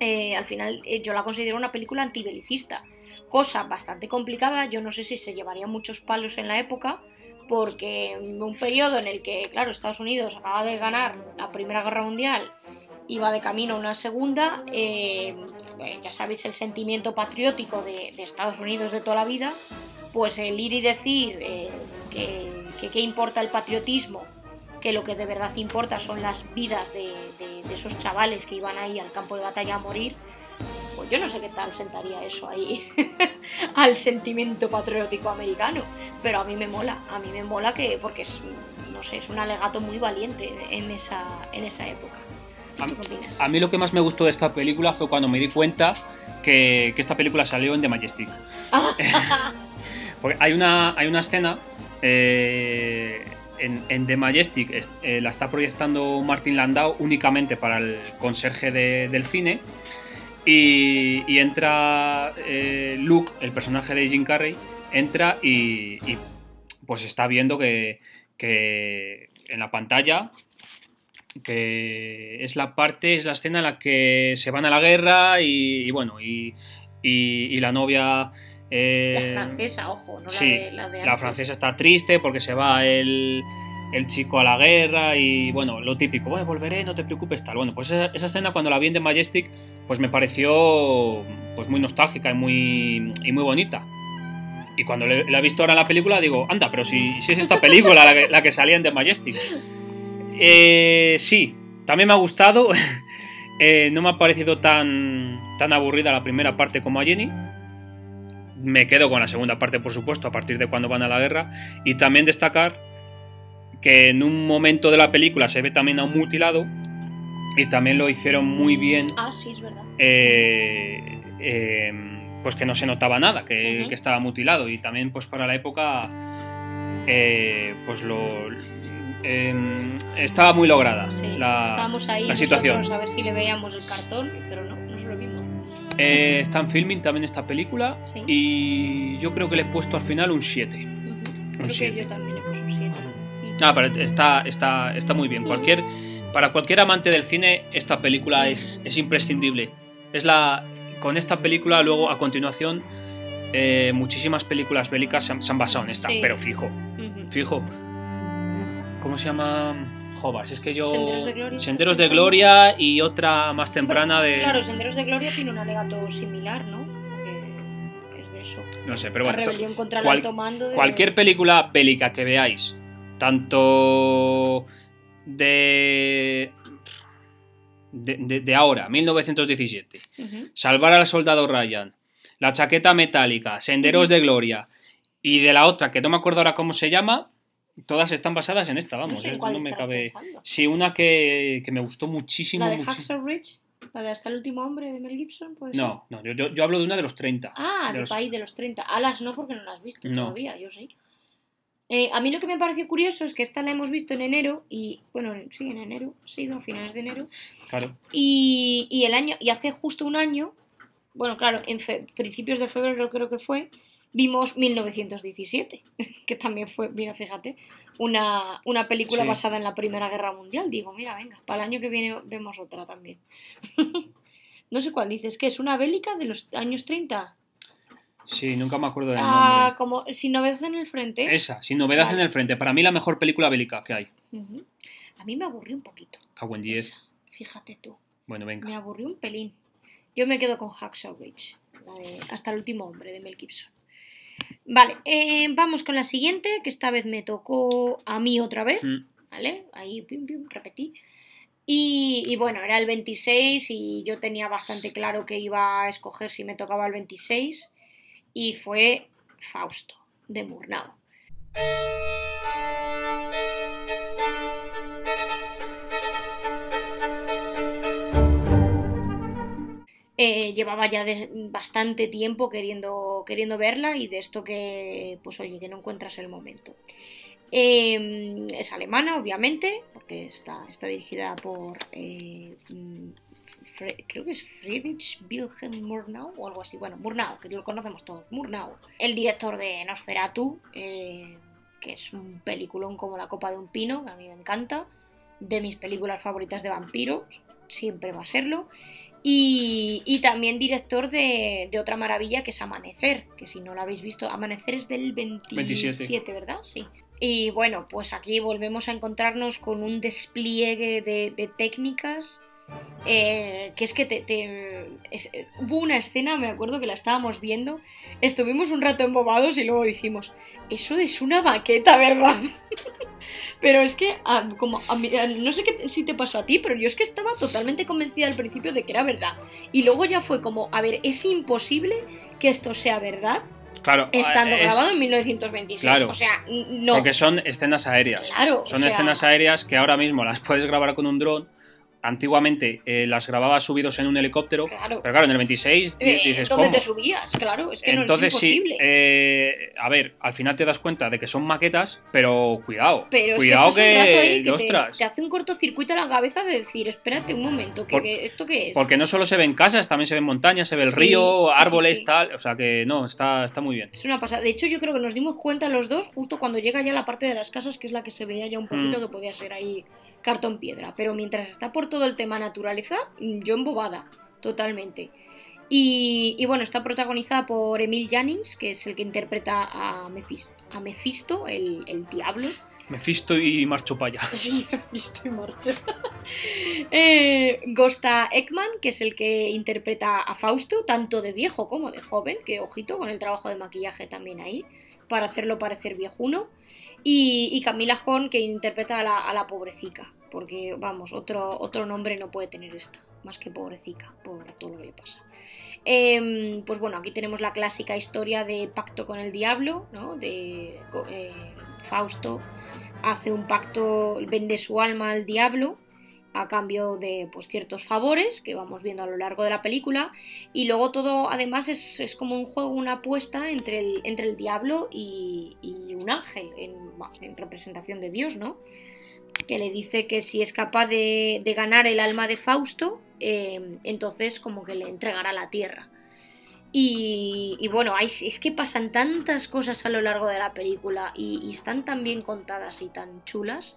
B: eh, al final eh, yo la considero una película antibelicista. Cosa bastante complicada, yo no sé si se llevaría muchos palos en la época, porque en un periodo en el que, claro, Estados Unidos acaba de ganar la Primera Guerra Mundial iba de camino a una segunda, eh, eh, ya sabéis el sentimiento patriótico de, Estados Unidos de toda la vida, pues el ir y decir eh, que, qué importa el patriotismo, que lo que de verdad importa son las vidas de, de- esos chavales que iban ahí al campo de batalla a morir, yo no sé qué tal sentaría eso ahí al sentimiento patriótico americano, pero a mí me mola, a mí me mola que porque es no sé, es un alegato muy valiente en esa en esa época.
A: A,
B: ¿Tú qué opinas?
A: a mí lo que más me gustó de esta película fue cuando me di cuenta que, que esta película salió en The Majestic. Porque hay una, hay una escena eh, en, en The Majestic, es- eh, la está proyectando Martin Landau únicamente para el conserje de- del cine. Y, y entra eh, Luke, el personaje de Jim Carrey, entra y, y, pues está viendo que, que en la pantalla que es la parte, es la escena en la que se van a la guerra y, y bueno, y, y- y la novia... eh,
B: la francesa, ojo, no
A: sí,
B: la de la de
A: la francesa está triste porque se va el, el chico a la guerra y bueno, lo típico, bueno, volveré, no te preocupes, tal. Bueno, pues esa, escena cuando la vi en The Majestic, pues me pareció pues muy nostálgica y muy, y muy bonita. Y cuando la he visto ahora en la película digo, anda, pero si, si es esta película la que, la salía en The Majestic. Eh, sí, también me ha gustado. Eh, no me ha parecido tan, tan aburrida la primera parte como a Jenny. Me quedo con la segunda parte, por supuesto, a partir de cuando van a la guerra. Y también destacar que en un momento de la película se ve también a un mutilado. Y también lo hicieron muy bien.
B: Ah, sí, es verdad.
A: eh, eh, pues que no se notaba nada, que, estaba mutilado. Y también, pues para la época, eh, pues lo. eh, estaba muy lograda
B: Sí,
A: la,
B: estábamos ahí
A: la situación.
B: nosotros a ver si le veíamos el cartón, pero no, no se lo vimos.
A: Eh, está en filming también esta película.
B: Sí.
A: Y yo creo que le he puesto al final un 7.
B: Ujú. Creo que
A: siete.
B: yo también he puesto un 7.
A: Ah, pero está, está, está muy bien. Cualquier, para cualquier amante del cine, esta película es, es imprescindible. Es la, con esta película, luego a continuación, eh, muchísimas películas bélicas se han, se han basado en esta,
B: Sí.
A: pero fijo, fijo. ¿Cómo se llama? Jovas, es que yo.
B: Senderos de Gloria,
A: Senderos
B: ¿estás
A: de? Gloria y otra más temprana de.
B: Claro, Senderos de Gloria tiene un alegato similar, ¿no? Que es de eso.
A: No sé, pero
B: la
A: bueno.
B: rebelión contra
A: cual-
B: el alto mando. De...
A: Cualquier película bélica que veáis, tanto de, de, de- de ahora, 1917,
B: Ujú.
A: Salvar al soldado Ryan, La chaqueta metálica, Senderos de Gloria y de la otra, que no me acuerdo ahora cómo se llama, todas están basadas en esta,
B: No
A: vamos,
B: sé en
A: eh,
B: cuál
A: no me cabe...
B: pensando.
A: Sí, una que, que me gustó muchísimo.
B: La de. Hacksaw Ridge, la de Hasta el último hombre de Mel Gibson, ¿puede ser?
A: No, no, yo, yo- yo hablo de una de los 30.
B: Ah,
A: de
B: de
A: los-
B: país de los 30. Alas no, porque no la has visto
A: No.
B: todavía, yo sí. Eh, a mí lo que me pareció curioso es que esta la hemos visto en enero y, bueno, en- sí, en enero, ha sido a finales de enero.
A: Claro.
B: Y, y el año, y hace justo un año, bueno, claro, en fe- principios de febrero creo que fue, vimos 1917, que también fue, mira, fíjate, una, una película
A: Sí.
B: basada en la Primera Guerra Mundial. Digo, mira, venga, para el año que viene vemos otra también. no sé cuál dices, que es una bélica de los años 30.
A: Sí, nunca me acuerdo del
B: Ah,
A: nombre.
B: como Sin novedad en el frente.
A: Esa, sin novedad
B: Vale.
A: en el frente. Para mí la mejor película bélica que hay.
B: A mí me aburrió un poquito.
A: Cago en 10.
B: esa, Fíjate tú.
A: Bueno,
B: Me
A: venga.
B: aburrió un pelín. Yo me quedo con Hacksaw Ridge, la de Hasta el último hombre de Mel Gibson. Vale, eh, vamos con la siguiente, que esta vez me tocó a mí otra vez,
A: Mm.
B: ¿vale? Ahí, pim, pim, repetí. Y, y bueno, era el 26 y yo tenía bastante claro que iba a escoger si me tocaba el 26 y fue Fausto, de Murnau. Eh, llevaba ya de- bastante tiempo queriendo, queriendo verla y de esto que, pues oye, que no encuentras el momento. Eh, es alemana, obviamente, porque está, está dirigida por, eh, Fre- creo que es Friedrich Wilhelm Murnau o algo así. Bueno, Murnau, que lo conocemos todos, Murnau. El director de Nosferatu, eh, que es un peliculón como La Copa de un Pino, que a mí me encanta. De mis películas favoritas de vampiros, siempre va a serlo. Y, y también director de, de otra maravilla que es Amanecer, que si no lo habéis visto, Amanecer es del 27,
A: 27.
B: ¿verdad? Sí. Y bueno, pues aquí volvemos a encontrarnos con un despliegue de, de técnicas. Eh, que es que te, te- es- eh, hubo una escena, me acuerdo que la estábamos viendo, estuvimos un rato embobados y luego dijimos, eso es una maqueta, ¿verdad? Pero es que, ah, como a mí- no sé qué, si te pasó a ti, pero yo es que estaba totalmente convencida al principio de que era verdad. Y luego ya fue como, a ver, es imposible que esto sea verdad
A: Claro,
B: estando
A: es-
B: grabado en 1926.
A: Claro.
B: O sea, no.
A: Porque son escenas aéreas.
B: Claro,
A: Son
B: o sea-
A: escenas aéreas que ahora mismo las puedes grabar con un dron. Antiguamente eh, las grababas subidos en un helicóptero.
B: Claro.
A: Pero claro, en el 26 di-
B: Eh,
A: dices,
B: ¿Dónde
A: ¿cómo?
B: te subías? Claro, es que
A: Entonces
B: no es
A: sí,
B: imposible.
A: eh, a ver, al final te das cuenta de que son maquetas, pero cuidado.
B: Pero es
A: cuidado
B: que estás un rato ahí que te, hace un cortocircuito a la cabeza de decir, espérate un momento, que,
A: Por-
B: que ¿esto qué es?
A: Porque no solo se ven casas, también se ven montañas, se ve el
B: Sí,
A: río,
B: sí, sí,
A: árboles,
B: sí.
A: tal. O sea que no, está, está muy bien.
B: Es una pasada. De hecho, yo creo que nos dimos cuenta los dos justo cuando llega ya la parte de las casas, que es la que se veía ya un poquito
A: Mm.
B: que podía ser ahí cartón piedra. Pero mientras está por todo el tema naturaleza, mm, yo embobada, totalmente. Y, y bueno, está protagonizada por Emil Jannings, que es el que interpreta a, Mephisto, el, el diablo.
A: Mephisto y marcho allá.
B: Sí, Mephisto y marcha. Eh, Gosta Ekman, que es el que interpreta a Fausto, tanto de viejo como de joven, que ojito con el trabajo de maquillaje también ahí, para hacerlo parecer viejuno. Y, y Camila Horn, que interpreta a la, a la porque vamos, otro, otro nombre no puede tener esta, más que pobrecica, por todo lo que le pasa. Em, pues bueno, aquí tenemos la clásica historia de pacto con el diablo, ¿no? De eh, Fausto hace un pacto, vende su alma al diablo a cambio de pues, ciertos favores que vamos viendo a lo largo de la película y luego todo además es, es como un juego, una apuesta entre el, entre el diablo y, un ángel en, en representación de Dios, ¿no? que le dice que si es capaz de, ganar el alma de Fausto, eh, entonces como que le entregará la tierra. Y, bueno, es que pasan tantas cosas a lo largo de la película y están tan bien contadas y tan chulas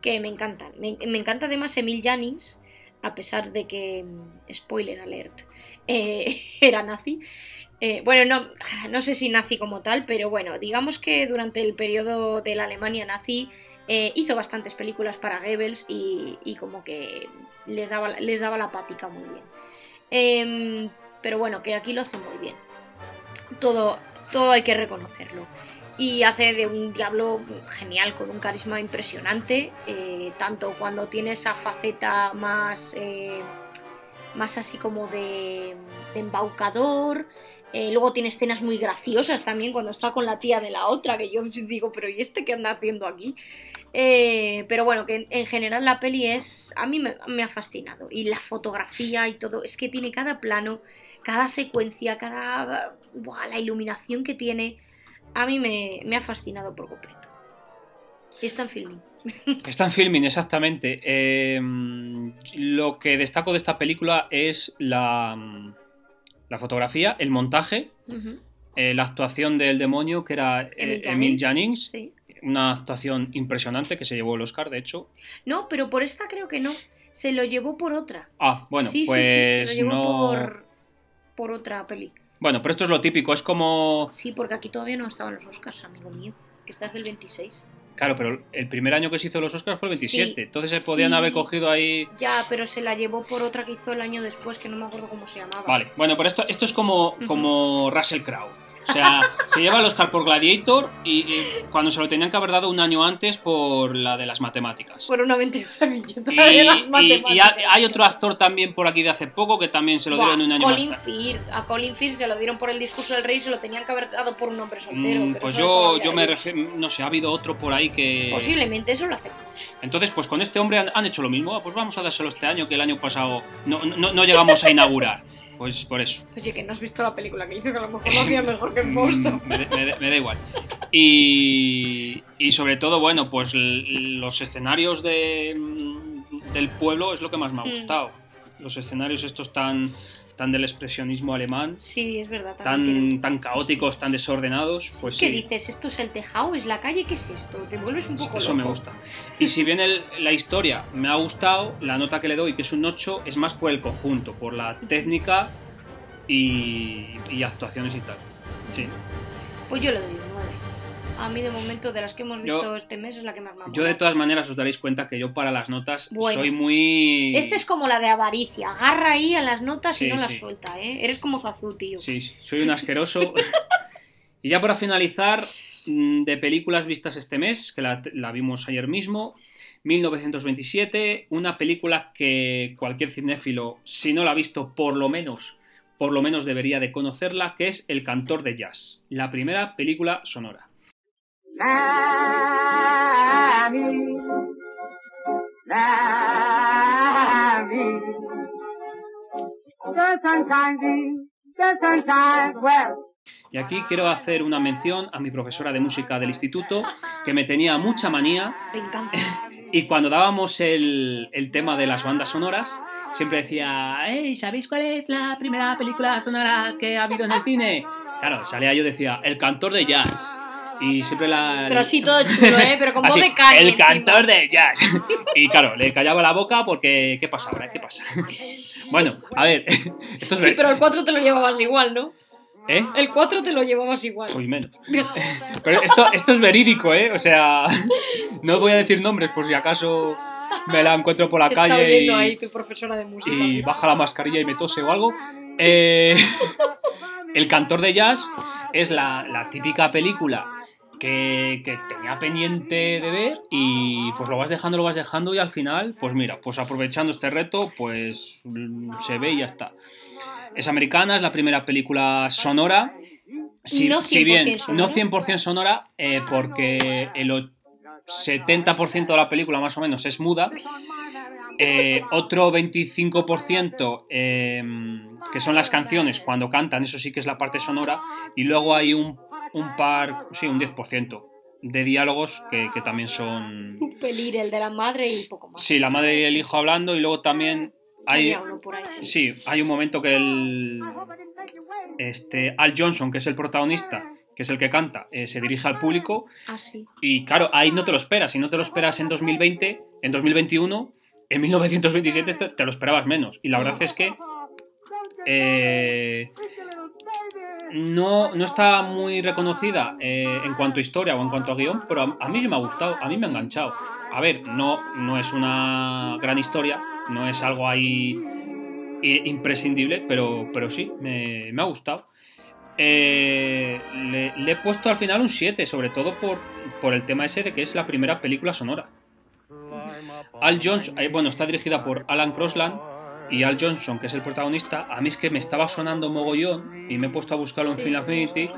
B: que me encantan. Me, encanta además Emil Jannings, a pesar de que, mm, spoiler alert, eh, era nazi. Eh, bueno, no, no sé si nazi como tal, pero bueno, digamos que durante el periodo de la Alemania nazi eh, hizo bastantes películas para Goebbels y, y como que les daba, les daba la pática muy bien. Em, pero bueno, que aquí lo hace muy bien. Todo, todo hay que reconocerlo. Y hace de un diablo genial, con un carisma impresionante, eh, tanto cuando tiene esa faceta más, eh, más así como de, de embaucador, eh, luego tiene escenas muy graciosas también cuando está con la tía de la otra, que yo digo, pero ¿y este qué anda haciendo aquí? Eh, pero bueno, que en, en general la peli es. A mí me, me ha fascinado. Y la fotografía y todo. Es que tiene cada plano, cada secuencia, cada. Buah, la iluminación que tiene. A mí me, me ha fascinado por completo. Y está en filming.
A: Está en filming, exactamente. Eh, lo que destaco de esta película es la, la fotografía, el montaje. Eh, la actuación del demonio, que era eh,
B: Emil Jannings. Sí.
A: Una actuación impresionante que se llevó el Oscar, de hecho.
B: No, pero por esta creo que no. Se lo llevó por otra.
A: Ah, bueno,
B: sí, sí, sí, se lo
A: pues
B: llevó
A: no-
B: por, por otra peli.
A: Bueno, pero esto es lo típico, es como...
B: Sí, porque aquí todavía no estaban los Oscars, amigo mío. Que estás del 26.
A: Claro, pero el primer año que se hizo los Oscars fue el 27,
B: Sí,
A: entonces se podían
B: sí.
A: haber cogido ahí...
B: Ya, pero se la llevó por otra que hizo el año después, que no me acuerdo cómo se llamaba.
A: Vale, bueno, pero esto, esto es como,
B: Ujú.
A: como Russell Crowe. O sea, se lleva el Oscar por Gladiator y, y cuando se lo tenían que haber dado un año antes por la de las matemáticas.
B: Por una mente maravillosa
A: Y,
B: de las
A: y- y
B: matemáticas.
A: hay, otro actor también por aquí de hace poco que también se lo dieron
B: Buah,
A: un año
B: Colin
A: más tarde.
B: Firth. A Colin Firth se lo dieron por el discurso del rey y se lo tenían que haber dado por un hombre soltero.
A: Mm,
B: pero
A: pues yo, yo me refiero, no sé, ha habido otro por ahí que...
B: Posiblemente eso lo hace mucho.
A: Entonces, pues con este hombre han, han hecho lo mismo. Ah, Pues vamos a dárselo este año, que el año pasado no, no, no llegamos a inaugurar. Pues por eso.
B: Oye, que no has visto la película que hizo, que a lo mejor lo hacía mejor que Fausto.
A: Me, me- me da igual. Y, y sobre todo, bueno, pues los escenarios de, mm, del pueblo es lo que más me ha
B: Mm.
A: gustado. Los escenarios estos tan, tan del expresionismo alemán,
B: Sí, es verdad. también tiene-
A: tan, tan caóticos, tan desordenados, pues
B: ¿Qué
A: sí.
B: dices? ¿Esto es el tejado? ¿Es la calle? ¿Qué es esto? Te vuelves un poco
A: Eso me
B: loco.
A: gusta. Y si bien el- la historia me ha gustado, la nota que le doy, que es un 8, es más por el conjunto, por la técnica y, y actuaciones y tal. Sí.
B: Pues yo le doy un 9. A mí, de momento, de las que hemos
A: Yo-
B: visto este mes, es la que más me ha
A: Yo de todas maneras os daréis cuenta que yo para las notas
B: Bueno.
A: soy muy...
B: Este es como la de avaricia. Agarra ahí a las notas
A: Sí,
B: y no las
A: sí.
B: suelta, ¿eh? Eres como Zazú, tío.
A: Sí, soy un asqueroso. y ya para finalizar, mm, de películas vistas este mes, que la, la vimos ayer mismo, 1927, una película que cualquier cinéfilo, si no la ha visto, por lo menos, por lo menos debería de conocerla, que es El cantor de jazz, la primera película sonora.
C: Mammy, Mammy. The sun shines in, the sun shines well.
A: Y aquí quiero hacer una mención a mi profesora de música del instituto, que me tenía mucha manía
B: Me encanta.
A: Y cuando dábamos el, el tema de las bandas sonoras, siempre decía, "Ey, ¿sabéis cuál es la primera película sonora que ha habido en el cine? Claro, salía yo y decía, El cantor de jazz. Y siempre la...
B: Pero así todo chulo, ¿eh? Pero con voz
A: Así,
B: de
A: El
B: encima.
A: cantor de jazz. Y claro, le callaba la boca porque... ¿Qué pasa ahora? ¿Qué pasa? Bueno, a ver, esto es...
B: Sí, pero el 4 te lo llevabas igual, ¿no?
A: ¿Eh?
B: El 4 te lo llevabas igual.
A: Pues menos. Pero esto, esto es verídico, ¿eh? O sea, no voy a decir nombres por si acaso me la encuentro por la
B: Te está
A: calle
B: oyendo
A: y,
B: ahí tu profesora de música.
A: y baja la mascarilla y me tose o algo. Eh, el cantor de jazz es la, la típica película que, que tenía pendiente de ver y pues lo vas dejando, lo vas dejando y al final, pues mira, pues aprovechando este reto, pues se ve y ya está. Es americana, es la primera película sonora. Si,
B: No
A: si bien
B: 100% sonora.
A: no 100% sonora, eh, porque el o- 70% de la película más o menos es muda. Eh, otro 25% eh, que son las canciones cuando cantan, eso sí que es la parte sonora. Y luego hay un, un par, sí, un 10% de diálogos que, que también son...
B: Un pelir, el de la madre y poco más.
A: Sí, la madre y el hijo hablando y luego también hay...
B: Había uno por ahí, sí.
A: Sí, hay un momento que el... Este, Al Johnson, que es el protagonista, que es el que canta, eh, se dirige al público
B: Ah, sí.
A: y claro, ahí no te lo esperas. Si no te lo esperas en 2020, en 2021, en 1927 te, te lo esperabas menos. Y la verdad es que eh, no, no está muy reconocida eh, en cuanto a historia o en cuanto a guion, pero a, mí sí me ha gustado, a mí me ha enganchado. A ver, no, no es una gran historia, no es algo ahí eh, imprescindible, pero, pero sí, me, me ha gustado. Eh, le, he puesto al final un 7, sobre todo por, por el tema ese de que es la primera película sonora. Al Johnson, eh, bueno, está dirigida por Alan Crosland y Al Johnson, que es el protagonista, a mí es que me estaba sonando mogollón y me he puesto a buscarlo en
B: Sí,
A: Film Affinity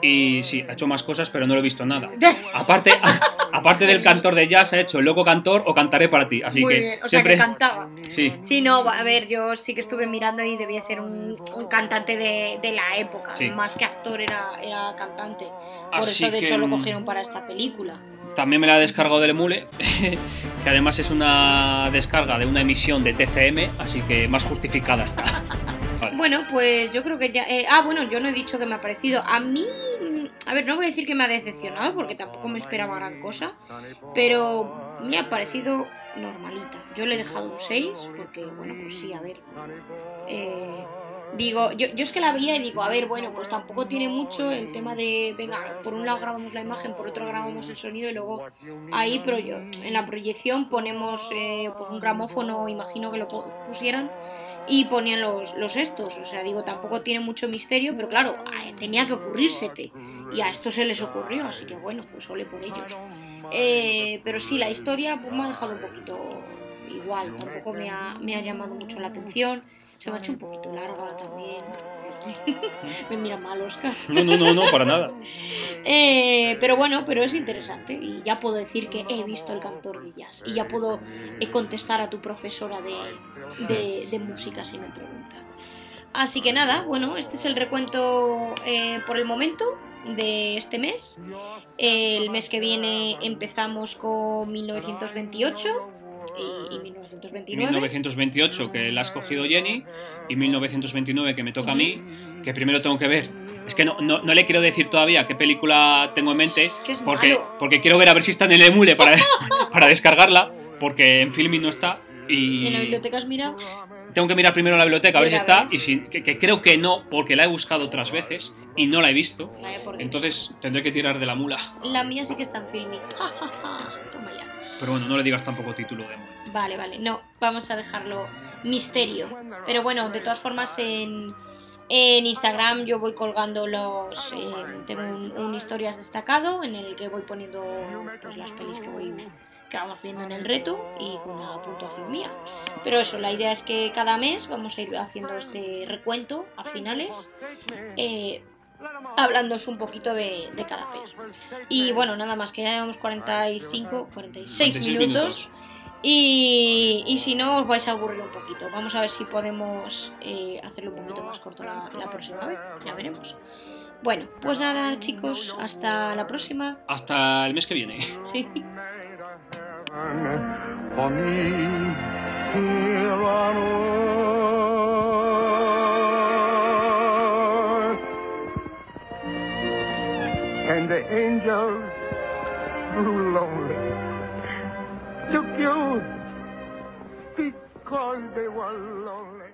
A: y sí, ha hecho más cosas, pero no lo he visto nada. Aparte, aparte del cantor de jazz, ha hecho el loco cantor o cantaré para ti. Así
B: Muy
A: que
B: bien. O
A: siempre.
B: sea, que cantaba.
A: sí,
B: Sí, no, a ver, yo sí que estuve mirando y debía ser un, un cantante de, de la época.
A: Sí.
B: Más que actor, era, era cantante. Por
A: Así
B: eso, de
A: que,
B: hecho, lo
A: mm,
B: cogieron para esta película.
A: También me la he descargado del emule, que además es una descarga de una emisión de TCM, así que más justificada está. Vale.
B: Bueno, pues yo creo que ya. eh, ah, bueno, yo no he dicho que me ha parecido. A mí. A ver, no voy a decir que me ha decepcionado porque tampoco me esperaba gran cosa. Pero me ha parecido normalita. Yo le he dejado un 6 porque, bueno, pues sí, a ver. eh, digo, yo, yo es que la veía y digo, a ver, bueno, pues tampoco tiene mucho el tema de, venga, por un lado grabamos la imagen, por otro grabamos el sonido y luego ahí pero yo, en la proyección ponemos eh, pues un gramófono, imagino que lo pu- pusieran y ponían los, los estos. O sea, digo, tampoco tiene mucho misterio, pero claro, tenía que ocurrírsete. Y a esto se les ocurrió, así que bueno, pues ole por ellos. Eh, pero sí, la historia pues, me ha dejado un poquito igual, tampoco me ha, me ha llamado mucho la atención. Se me ha hecho un poquito larga también. me mira mal, Oscar.
A: No, no, no, no, para nada.
B: Eh, pero bueno, pero es interesante y ya puedo decir que he visto el cantor de jazz y ya puedo eh, contestar a tu profesora de, de- de música si me pregunta. Así que nada, bueno, este es el recuento eh, por el momento de este mes. El mes que viene empezamos con 1928 y, y 1929.
A: 1928 que la ha escogido Jenny y 1929 que me toca a mí, que primero tengo que ver. Es que no, no, no le quiero decir todavía qué película tengo en mente,
B: Es que es
A: porque,
B: malo.
A: porque quiero ver a ver si está en el emule para, para descargarla, porque en Filmin no está. Y
B: En la biblioteca has mirado.
A: tengo que mirar primero la biblioteca a ver si está,
B: ves.
A: y si, que, que creo que no, porque la he buscado otras veces y no la he visto.
B: Vaya.
A: Entonces tendré que tirar de la mula.
B: La mía sí que está en filming.
A: Pero bueno, no le digas tampoco título de emule.
B: Vale, vale, no, vamos a dejarlo misterio. Pero bueno, de todas formas en, en Instagram yo voy colgando los... eh, tengo un, un historias destacado en el que voy poniendo pues, las pelis que voy que vamos viendo en el reto y una puntuación mía. Pero eso, la idea es que cada mes vamos a ir haciendo este recuento a finales, eh, hablándoos un poquito de, de cada peli. Y bueno, nada más, que ya llevamos 45, 46,
A: 46
B: minutos. Y, y si no, os vais a aburrir un poquito. Vamos a ver si podemos eh, hacerlo un poquito más corto la, la próxima vez. Ya veremos. Bueno, pues nada, chicos, hasta la próxima.
A: Hasta el mes que viene.
B: Sí.
D: And the angels grew lonely. Took you because they were lonely.